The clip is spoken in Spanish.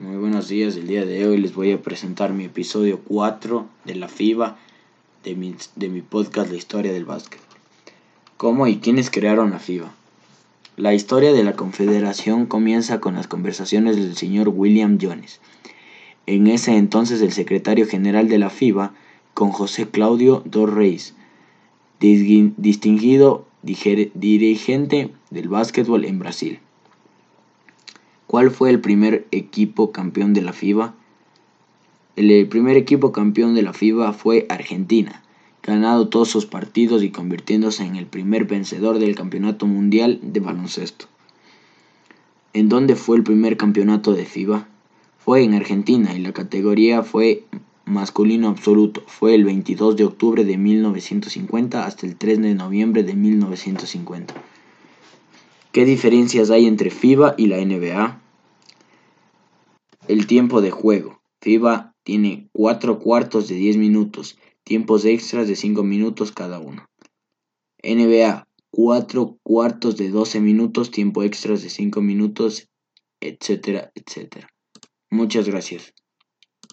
Muy buenos días, el día de hoy les voy a presentar mi episodio 4 de la FIBA de mi, de mi podcast La historia del básquet. ¿Cómo y quiénes crearon la FIBA? La historia de la Confederación comienza con las conversaciones del señor William Jones, en ese entonces el secretario general de la FIBA, con José Claudio dos distinguido dirigente del básquetbol en Brasil. ¿Cuál fue el primer equipo campeón de la FIBA? El primer equipo campeón de la FIBA fue Argentina, ganado todos sus partidos y convirtiéndose en el primer vencedor del Campeonato Mundial de Baloncesto. ¿En dónde fue el primer campeonato de FIBA? Fue en Argentina y la categoría fue masculino absoluto. Fue el 22 de octubre de 1950 hasta el 3 de noviembre de 1950. ¿Qué diferencias hay entre FIBA y la NBA? El tiempo de juego. FIBA tiene 4 cuartos de 10 minutos, tiempos extras de 5 minutos cada uno. NBA, 4 cuartos de 12 minutos, tiempo extras de 5 minutos, etcétera, etcétera. Muchas gracias.